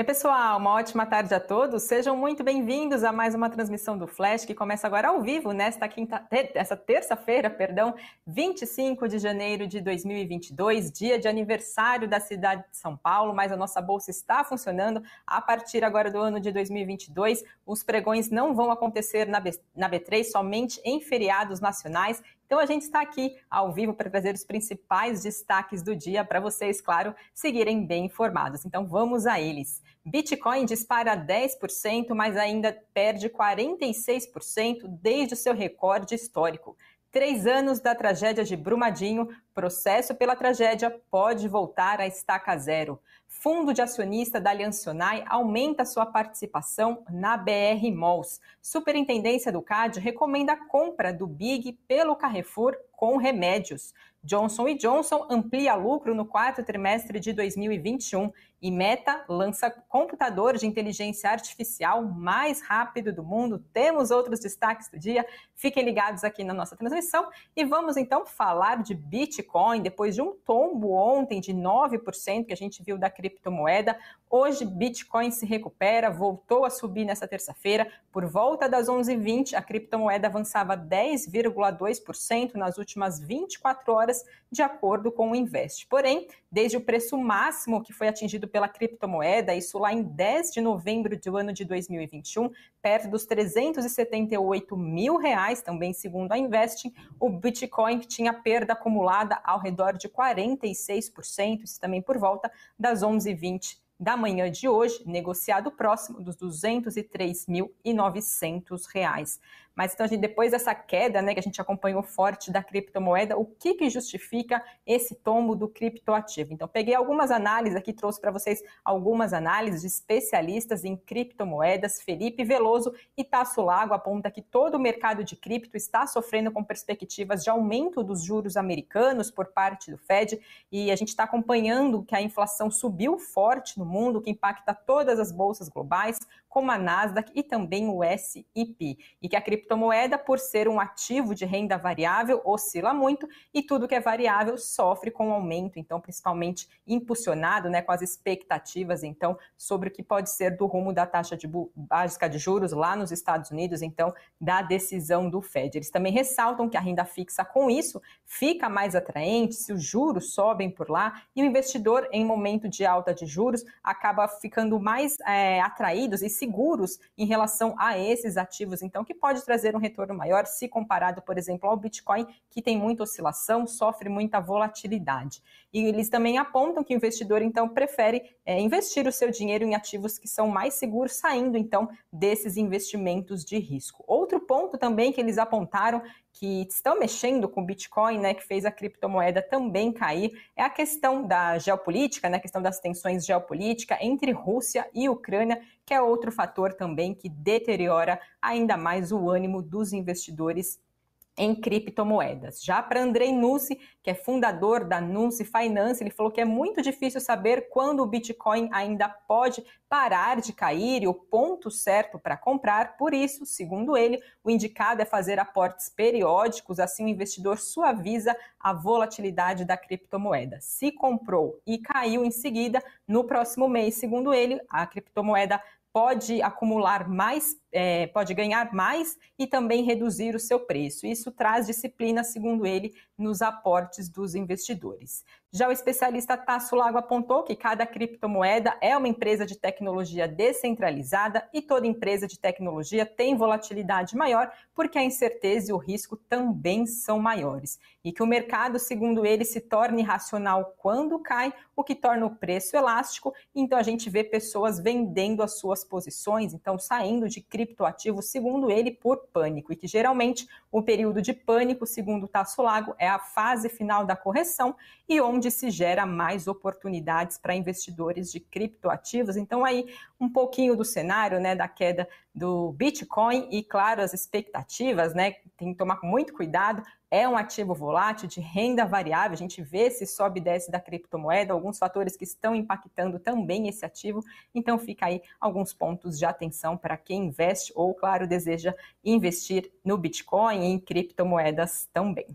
Oi, pessoal, uma ótima tarde a todos. Sejam muito bem-vindos a mais uma transmissão do Flash que começa agora ao vivo nesta quinta, essa terça-feira, perdão, 25 de janeiro de 2022, dia de aniversário da cidade de São Paulo, mas a nossa bolsa está funcionando a partir agora do ano de 2022. Os pregões não vão acontecer na, na B3 somente em feriados nacionais então a gente está aqui ao vivo para trazer os principais destaques do dia para vocês, claro, seguirem bem informados. Então vamos a eles. Bitcoin dispara 10%, mas ainda perde 46% desde o seu recorde histórico. Três anos da tragédia de Brumadinho, processo pela tragédia pode voltar à estaca zero. Fundo de acionista da Aliançonai aumenta sua participação na BR Malls. Superintendência do CAD recomenda a compra do Big pelo Carrefour com remédios. Johnson Johnson amplia lucro no quarto trimestre de 2021 e Meta lança computador de inteligência artificial mais rápido do mundo. Temos outros destaques do dia. Fiquem ligados aqui na nossa transmissão e vamos então falar de Bitcoin depois de um tombo ontem de 9% que a gente viu da criptomoeda. Hoje Bitcoin se recupera, voltou a subir nessa terça-feira. Por volta das 11h20, a criptomoeda avançava 10,2% nas últimas 24 horas, de acordo com o Invest. Porém, desde o preço máximo que foi atingido pela criptomoeda, isso lá em 10 de novembro do ano de 2021, perto dos 378 mil reais, também segundo a Investing, o Bitcoin tinha perda acumulada ao redor de 46%, isso também por volta das 11h20 da manhã de hoje, negociado próximo dos 203.900 reais. Mas então, gente, depois dessa queda, né, que a gente acompanhou forte da criptomoeda, o que, que justifica esse tombo do criptoativo? Então, peguei algumas análises aqui, trouxe para vocês algumas análises de especialistas em criptomoedas. Felipe Veloso e Tasso Lago aponta que todo o mercado de cripto está sofrendo com perspectivas de aumento dos juros americanos por parte do Fed, e a gente está acompanhando que a inflação subiu forte no mundo, que impacta todas as bolsas globais, como a Nasdaq e também o S&P, e que a criptomoeda, por ser um ativo de renda variável, oscila muito e tudo que é variável sofre com aumento, então principalmente impulsionado, né, com as expectativas, então, sobre o que pode ser do rumo da taxa de básica de juros lá nos Estados Unidos, então, da decisão do Fed. Eles também ressaltam que a renda fixa, com isso, fica mais atraente se os juros sobem por lá e o investidor, em momento de alta de juros, acaba ficando mais é, atraídos e seguros em relação a esses ativos, então, que pode trazer um retorno maior se comparado, por exemplo, ao Bitcoin, que tem muita oscilação, sofre muita volatilidade. E eles também apontam que o investidor, então, prefere é, investir o seu dinheiro em ativos que são mais seguros, saindo, então, desses investimentos de risco. Outro ponto também que eles apontaram que estão mexendo com o Bitcoin, né, que fez a criptomoeda também cair, é a questão da geopolítica, né, a questão das tensões geopolíticas entre Rússia e Ucrânia, que é outro fator também que deteriora ainda mais o ânimo dos investidores em criptomoedas. Já para Andrei Nussi, que é fundador da Nussi Finance, ele falou que é muito difícil saber quando o Bitcoin ainda pode parar de cair e o ponto certo para comprar. Por isso, segundo ele, o indicado é fazer aportes periódicos, assim o investidor suaviza a volatilidade da criptomoeda. Se comprou e caiu em seguida, no próximo mês, segundo ele, a criptomoeda pode acumular mais, é, pode ganhar mais e também reduzir o seu preço. Isso traz disciplina, segundo ele, nos aportes dos investidores. Já o especialista Tasso Lago apontou que cada criptomoeda é uma empresa de tecnologia descentralizada e toda empresa de tecnologia tem volatilidade maior porque a incerteza e o risco também são maiores. E que o mercado, segundo ele, se torna irracional quando cai, o que torna o preço elástico. Então a gente vê pessoas vendendo as suas posições, então saindo de criptoativos, segundo ele, por pânico. E que geralmente o período de pânico, segundo Tasso Lago, é a fase final da correção e onde se gera mais oportunidades para investidores de criptoativos. Então, aí, um pouquinho do cenário né, da queda do Bitcoin e, claro, as expectativas, né? Tem que tomar muito cuidado. É um ativo volátil de renda variável. A gente vê se sobe e desce da criptomoeda, alguns fatores que estão impactando também esse ativo. Então, fica aí alguns pontos de atenção para quem investe ou, claro, deseja investir no Bitcoin e em criptomoedas também.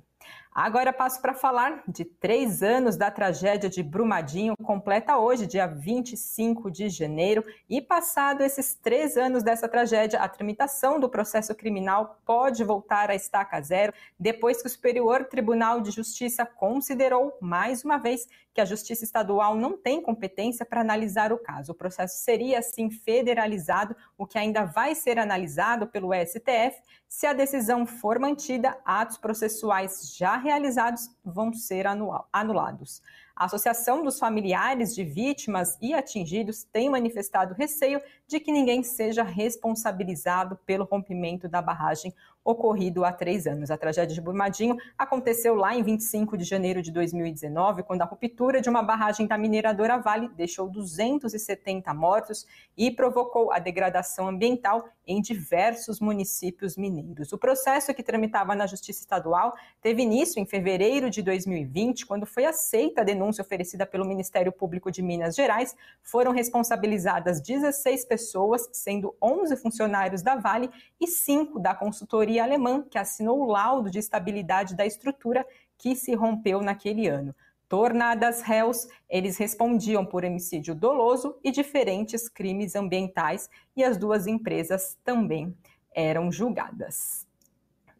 Agora passo para falar de três anos da tragédia de Brumadinho, completa hoje, dia 25 de janeiro. E passado esses três anos dessa tragédia, a tramitação do processo criminal pode voltar à estaca zero, depois que o Superior Tribunal de Justiça considerou, mais uma vez, que a Justiça Estadual não tem competência para analisar o caso. O processo seria, assim, federalizado, o que ainda vai ser analisado pelo STF. Se a decisão for mantida, atos processuais já realizados vão ser anulados. A Associação dos Familiares de Vítimas e Atingidos tem manifestado receio de que ninguém seja responsabilizado pelo rompimento da barragem ocorrido há três anos. A tragédia de Brumadinho aconteceu lá em 25 de janeiro de 2019, quando a ruptura de uma barragem da mineradora Vale deixou 270 mortos e provocou a degradação ambiental em diversos municípios mineiros. O processo que tramitava na Justiça Estadual teve início em fevereiro de 2020, quando foi aceita a denúncia oferecida pelo Ministério Público de Minas Gerais. Foram responsabilizadas 16 pessoas, sendo 11 funcionários da Vale e 5 da consultoria alemã, que assinou o laudo de estabilidade da estrutura que se rompeu naquele ano tornadas réus, eles respondiam por homicídio doloso e diferentes crimes ambientais, e as duas empresas também eram julgadas.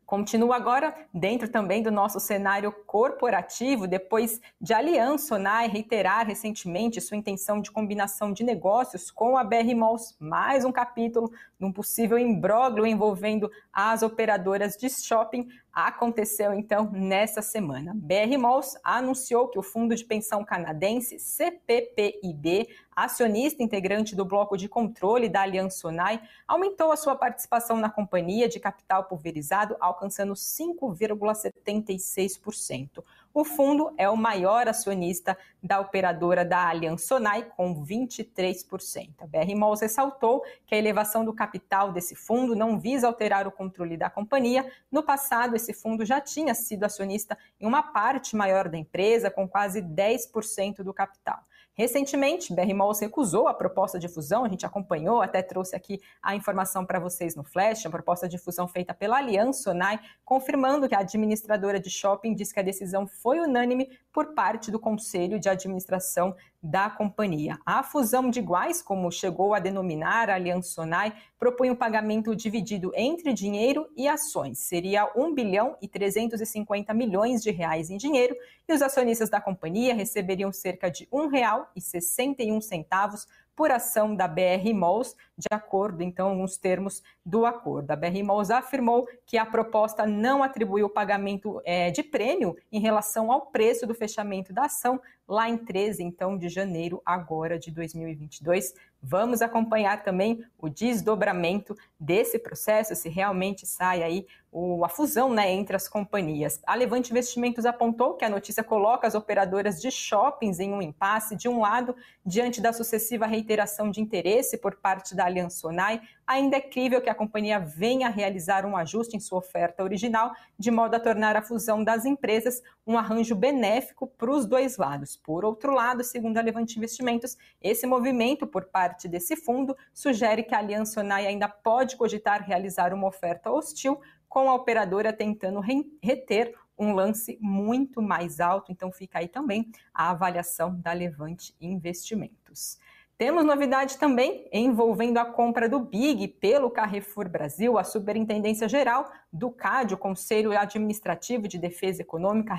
Continua agora dentro também do nosso cenário corporativo, depois de Aliança Sonai reiterar recentemente sua intenção de combinação de negócios com a BR Malls, mais um capítulo de um possível imbróglio envolvendo as operadoras de shopping aconteceu então nessa semana. BR Malls anunciou que o fundo de pensão canadense CPPIB, acionista integrante do bloco de controle da Aliança Sonai, aumentou a sua participação na companhia de capital pulverizado, alcançando 5,76%. O fundo é o maior acionista da operadora da Allianz Sonai, com 23%. A BR Malls ressaltou que a elevação do capital desse fundo não visa alterar o controle da companhia. No passado, esse fundo já tinha sido acionista em uma parte maior da empresa, com quase 10% do capital. Recentemente, BR Malls recusou a proposta de fusão, a gente acompanhou, até trouxe aqui a informação para vocês no Flash, a proposta de fusão feita pela Aliança Sonai, confirmando que a administradora de shopping diz que a decisão foi unânime por parte do Conselho de Administração da companhia. A fusão de iguais, como chegou a denominar a Aliança Sonai, propõe um pagamento dividido entre dinheiro e ações. Seria 1 bilhão e 350 milhões de reais em dinheiro e os acionistas da companhia receberiam cerca de R$ 1,61 por ação da BR Malls, de acordo então com os termos do acordo. A BR Malls afirmou que a proposta não atribuiu o pagamento é, de prêmio em relação ao preço do fechamento da ação lá em 13 então de janeiro agora de 2022. Vamos acompanhar também o desdobramento desse processo, se realmente sai aí o, a fusão né, entre as companhias. A Levante Investimentos apontou que a notícia coloca as operadoras de shoppings em um impasse, de um lado, diante da sucessiva reiteração de interesse por parte da Aliança Sonai, ainda é crível que a companhia venha realizar um ajuste em sua oferta original, de modo a tornar a fusão das empresas um arranjo benéfico para os dois lados. Por outro lado, segundo a Levante Investimentos, esse movimento por parte desse fundo sugere que a Aliança Sonai ainda pode cogitar realizar uma oferta hostil com a operadora tentando reter um lance muito mais alto. Então, fica aí também a avaliação da Levante Investimentos. Temos novidade também envolvendo a compra do Big pelo Carrefour Brasil. A Superintendência Geral do CAD, o Conselho Administrativo de Defesa Econômica,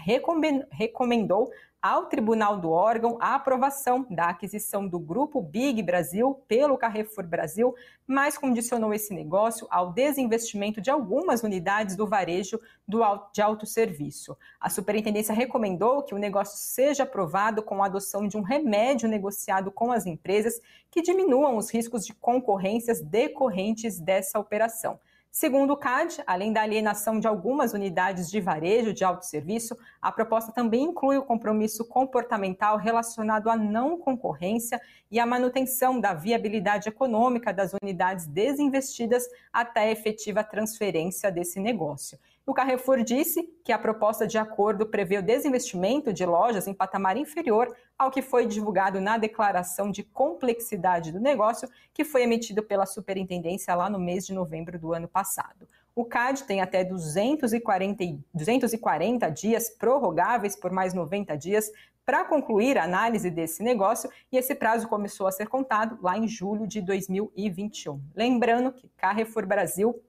recomendou ao tribunal do órgão a aprovação da aquisição do grupo Big Brasil pelo Carrefour Brasil, mas condicionou esse negócio ao desinvestimento de algumas unidades do varejo do, de autosserviço. A superintendência recomendou que o negócio seja aprovado com a adoção de um remédio negociado com as empresas que diminuam os riscos de concorrências decorrentes dessa operação. Segundo o CAD, além da alienação de algumas unidades de varejo de autosserviço, a proposta também inclui o compromisso comportamental relacionado à não concorrência e à manutenção da viabilidade econômica das unidades desinvestidas até a efetiva transferência desse negócio. O Carrefour disse que a proposta de acordo prevê o desinvestimento de lojas em patamar inferior ao que foi divulgado na declaração de complexidade do negócio, que foi emitido pela superintendência lá no mês de novembro do ano passado. O CAD tem até 240, 240 dias prorrogáveis por mais 90 dias para concluir a análise desse negócio e esse prazo começou a ser contado lá em julho de 2021. Lembrando que Carrefour Brasil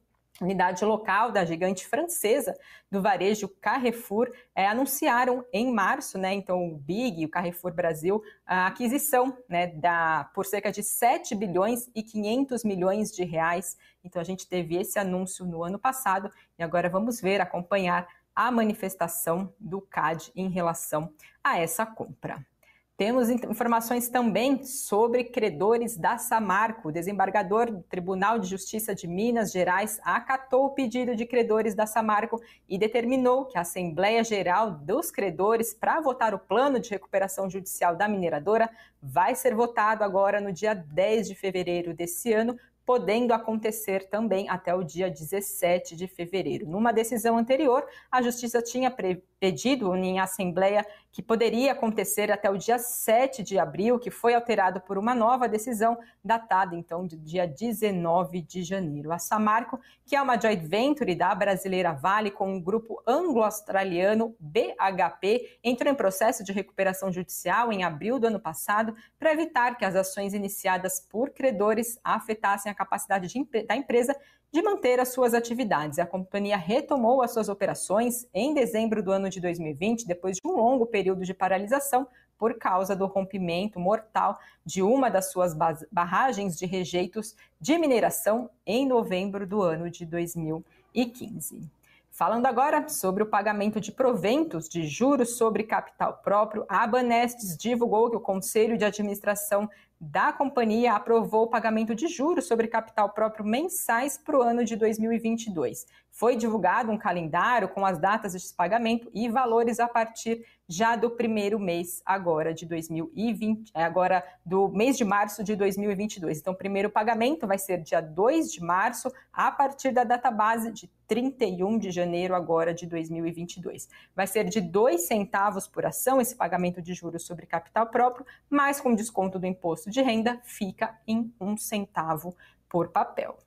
unidade local da gigante francesa do varejo Carrefour é, anunciaram em março, né, então o Big, o Carrefour Brasil, a aquisição né, da, por cerca de 7 bilhões e 500 milhões de reais. Então a gente teve esse anúncio no ano passado e agora vamos ver, acompanhar a manifestação do CAD em relação a essa compra. Temos informações também sobre credores da Samarco. O desembargador do Tribunal de Justiça de Minas Gerais acatou o pedido de credores da Samarco e determinou que a Assembleia Geral dos Credores, para votar o plano de recuperação judicial da mineradora, vai ser votado agora no dia 10 de fevereiro desse ano, podendo acontecer também até o dia 17 de fevereiro. Numa decisão anterior, a Justiça tinha pedido em assembleia que poderia acontecer até o dia 7 de abril, que foi alterado por uma nova decisão datada então do dia 19 de janeiro. A Samarco, que é uma joint venture da brasileira Vale com o grupo anglo-australiano BHP, entrou em processo de recuperação judicial em abril do ano passado para evitar que as ações iniciadas por credores afetassem a capacidade de, da empresa de manter as suas atividades. A companhia retomou as suas operações em dezembro do ano de 2020, depois de um longo período de paralisação por causa do rompimento mortal de uma das suas barragens de rejeitos de mineração em novembro do ano de 2015. Falando agora sobre o pagamento de proventos de juros sobre capital próprio, a Banestes divulgou que o Conselho de Administração da companhia aprovou o pagamento de juros sobre capital próprio mensais para o ano de 2022. Foi divulgado um calendário com as datas de pagamento e valores a partir já do primeiro mês agora de 2020, é, agora do mês de março de 2022. Então, o primeiro pagamento vai ser dia 2 de março, a partir da data base de 31 de janeiro agora de 2022. Vai ser de 2 centavos por ação esse pagamento de juros sobre capital próprio, mas com desconto do imposto de renda fica em um centavo por papel.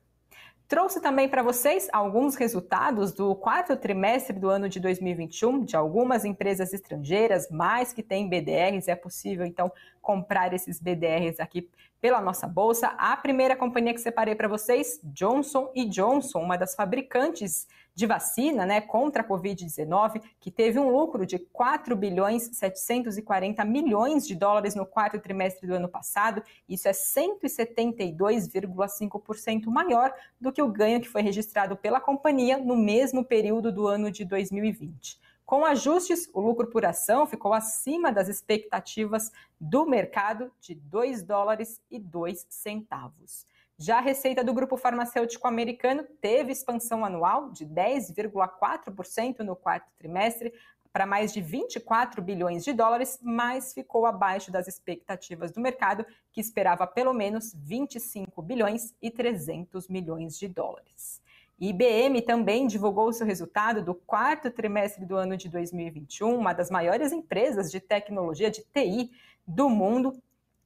Trouxe também para vocês alguns resultados do quarto trimestre do ano de 2021 de algumas empresas estrangeiras, mais que têm BDRs. É possível, então, comprar esses BDRs aqui pela nossa bolsa. A primeira companhia que separei para vocês, Johnson Johnson, uma das fabricantes de vacina né, contra a Covid-19, que teve um lucro de 4 bilhões 740 milhões de dólares no quarto trimestre do ano passado. Isso é 172,5% maior do que o ganho que foi registrado pela companhia no mesmo período do ano de 2020. Com ajustes, o lucro por ação ficou acima das expectativas do mercado de 2 dólares e 2 centavos. Já a receita do grupo farmacêutico americano teve expansão anual de 10,4% no quarto trimestre para mais de 24 bilhões de dólares, mas ficou abaixo das expectativas do mercado, que esperava pelo menos 25 bilhões e 300 milhões de dólares. IBM também divulgou seu resultado do quarto trimestre do ano de 2021, uma das maiores empresas de tecnologia de TI do mundo,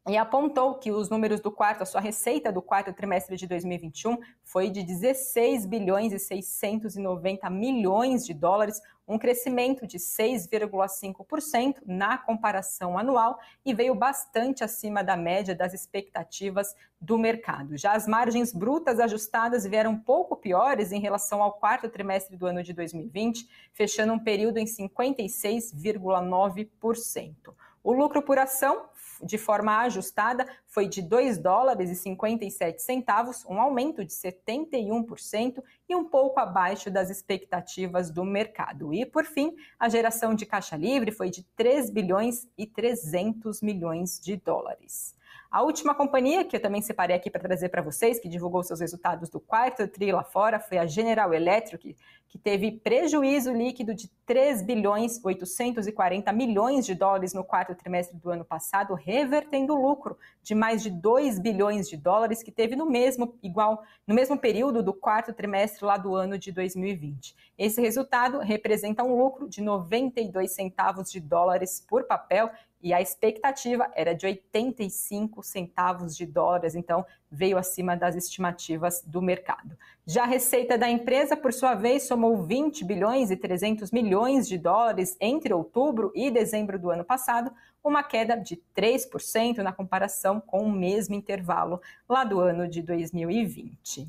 e apontou que os números do quarto, a sua receita do quarto trimestre de 2021 foi de 16 bilhões e 690 milhões de dólares, um crescimento de 6,5% na comparação anual e veio bastante acima da média das expectativas do mercado. Já as margens brutas ajustadas vieram um pouco piores em relação ao quarto trimestre do ano de 2020, fechando um período em 56,9%. O lucro por ação de forma ajustada foi de 2 dólares e 57 centavos, um aumento de 71% e um pouco abaixo das expectativas do mercado. E por fim, a geração de caixa livre foi de 3 bilhões e 300 milhões de dólares. A última companhia que eu também separei aqui para trazer para vocês, que divulgou seus resultados do quarto tri lá fora, foi a General Electric, que teve prejuízo líquido de 3 bilhões 840 milhões de dólares no quarto trimestre do ano passado, revertendo lucro de mais de 2 bilhões de dólares que teve no mesmo igual no mesmo período do quarto trimestre lá do ano de 2020. Esse resultado representa um lucro de 92 centavos de dólares por papel e a expectativa era de 85 centavos de dólares, então veio acima das estimativas do mercado. Já a receita da empresa, por sua vez, somou 20 bilhões e 300 milhões de dólares entre outubro e dezembro do ano passado, uma queda de 3% na comparação com o mesmo intervalo lá do ano de 2020.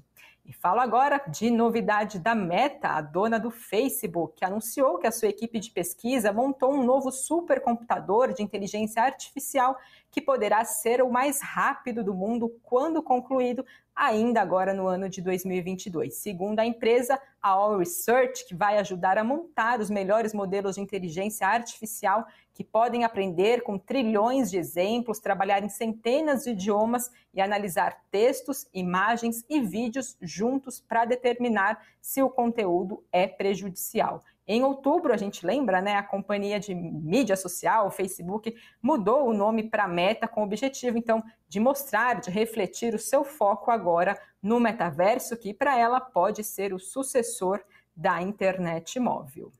E falo agora de novidade da Meta, a dona do Facebook, que anunciou que a sua equipe de pesquisa montou um novo supercomputador de inteligência artificial que poderá ser o mais rápido do mundo quando concluído, ainda agora no ano de 2022. Segundo a empresa, a All Research, que vai ajudar a montar os melhores modelos de inteligência artificial que podem aprender com trilhões de exemplos, trabalhar em centenas de idiomas e analisar textos, imagens e vídeos juntos para determinar se o conteúdo é prejudicial. Em outubro, a gente lembra, né, a companhia de mídia social, o Facebook, mudou o nome para Meta com o objetivo, então, de mostrar, de refletir o seu foco agora no metaverso, que para ela pode ser o sucessor da internet móvel.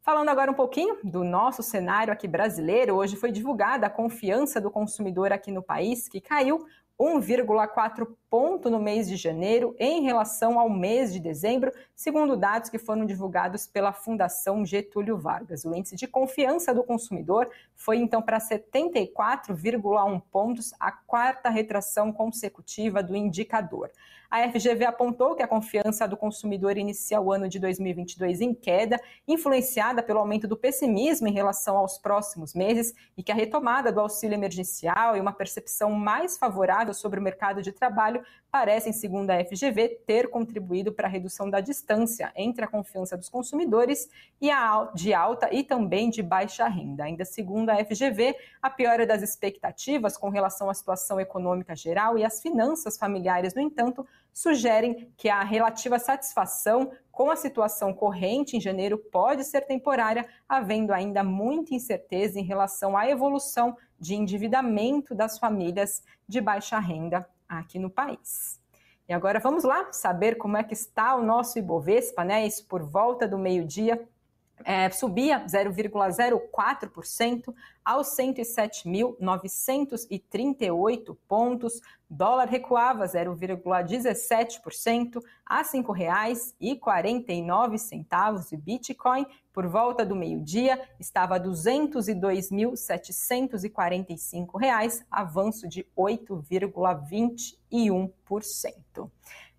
Falando agora um pouquinho do nosso cenário aqui brasileiro, hoje foi divulgada a confiança do consumidor aqui no país, que caiu 1,4 ponto no mês de janeiro em relação ao mês de dezembro, segundo dados que foram divulgados pela Fundação Getúlio Vargas. O índice de confiança do consumidor foi então para 74,1 pontos, a quarta retração consecutiva do indicador. A FGV apontou que a confiança do consumidor inicia o ano de 2022 em queda, influenciada pelo aumento do pessimismo em relação aos próximos meses e que a retomada do auxílio emergencial e uma percepção mais favorável sobre o mercado de trabalho trabalho parecem, segundo a FGV, ter contribuído para a redução da distância entre a confiança dos consumidores e a de alta e também de baixa renda. Ainda segundo a FGV, a piora das expectativas com relação à situação econômica geral e às finanças familiares, no entanto, sugerem que a relativa satisfação com a situação corrente em janeiro pode ser temporária, havendo ainda muita incerteza em relação à evolução de endividamento das famílias de baixa renda aqui no país. E agora vamos lá saber como é que está o nosso Ibovespa, né? Isso por volta do meio-dia. É, subia 0,04% aos 107.938 pontos. Dólar recuava 0,17% a R$ 5,49 e Bitcoin por volta do meio-dia estava a R$ 202.745, avanço de 8,21%.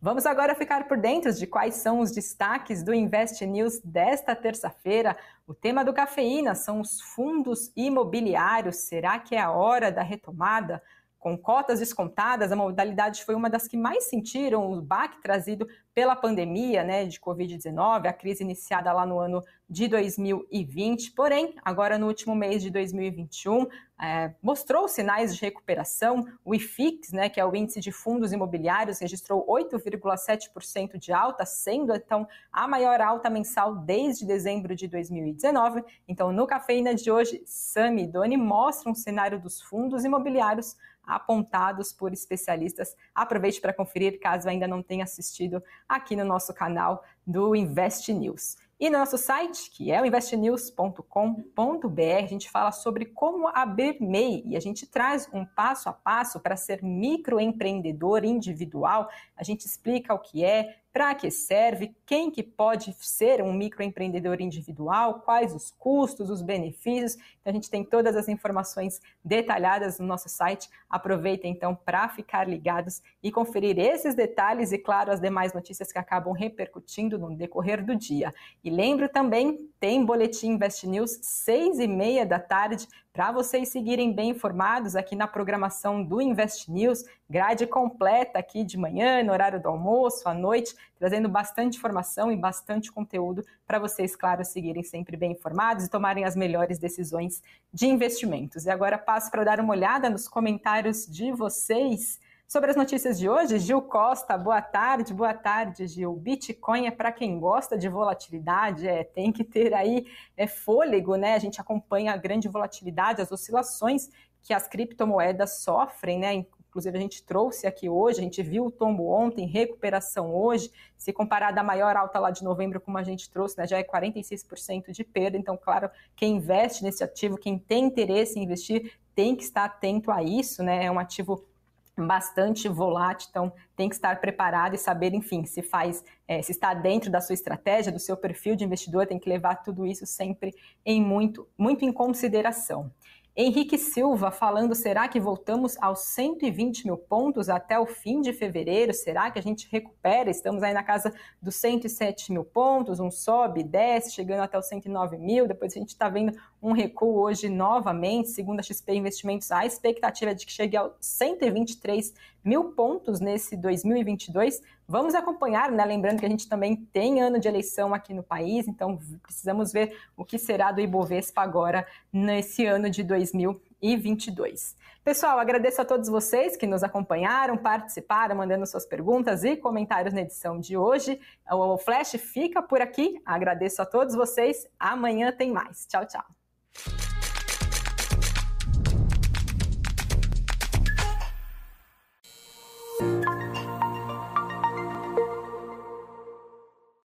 Vamos agora ficar por dentro de quais são os destaques do Invest News desta terça-feira. O tema do cafeína são os fundos imobiliários. Será que é a hora da retomada? Com cotas descontadas, a modalidade foi uma das que mais sentiram o baque trazido pela pandemia né, de Covid-19, a crise iniciada lá no ano de 2020. Porém, agora no último mês de 2021, é, mostrou sinais de recuperação. O IFIX, né, que é o índice de fundos imobiliários, registrou 8,7% de alta, sendo então a maior alta mensal desde dezembro de 2019. Então, no Cafeína de hoje, Sami e Doni mostram um cenário dos fundos imobiliários apontados por especialistas. Aproveite para conferir, caso ainda não tenha assistido aqui no nosso canal do Invest News. E no nosso site, que é o investnews.com.br, a gente fala sobre como abrir MEI e a gente traz um passo a passo para ser microempreendedor individual. A gente explica o que é, para que serve, quem que pode ser um microempreendedor individual, quais os custos, os benefícios. Então a gente tem todas as informações detalhadas no nosso site. Aproveita então para ficar ligados e conferir esses detalhes e claro as demais notícias que acabam repercutindo no decorrer do dia. E lembro também, tem boletim Invest News seis e meia da tarde para vocês seguirem bem informados aqui na programação do Invest News, grade completa aqui de manhã, no horário do almoço, à noite, trazendo bastante informação e bastante conteúdo para vocês, claro, seguirem sempre bem informados e tomarem as melhores decisões de investimentos. E agora passo para dar uma olhada nos comentários de vocês. Sobre as notícias de hoje, Gil Costa, boa tarde, boa tarde, Gil. Bitcoin é para quem gosta de volatilidade, é, tem que ter aí é, fôlego, né? A gente acompanha a grande volatilidade, as oscilações que as criptomoedas sofrem, né? inclusive a gente trouxe aqui hoje, a gente viu o tombo ontem, recuperação hoje, se comparar da maior alta lá de novembro, como a gente trouxe, né, já é 46% de perda, então, claro, quem investe nesse ativo, quem tem interesse em investir, tem que estar atento a isso, né, é um ativo bastante volátil, então tem que estar preparado e saber, enfim, se faz, é, se está dentro da sua estratégia, do seu perfil de investidor, tem que levar tudo isso sempre em muito, muito em consideração. Henrique Silva falando: será que voltamos aos 120 mil pontos até o fim de fevereiro? Será que a gente recupera? Estamos aí na casa dos 107 mil pontos, um sobe, desce, chegando até os 109 mil. Depois a gente está vendo um recuo hoje novamente, segundo a XP Investimentos, a expectativa é de que chegue aos 123 mil pontos nesse 2022. Vamos acompanhar, né? Lembrando que a gente também tem ano de eleição aqui no país, então precisamos ver o que será do Ibovespa agora nesse ano de 2022. Pessoal, agradeço a todos vocês que nos acompanharam, participaram, mandando suas perguntas e comentários na edição de hoje. O Flash fica por aqui. Agradeço a todos vocês. Amanhã tem mais. Tchau, tchau. you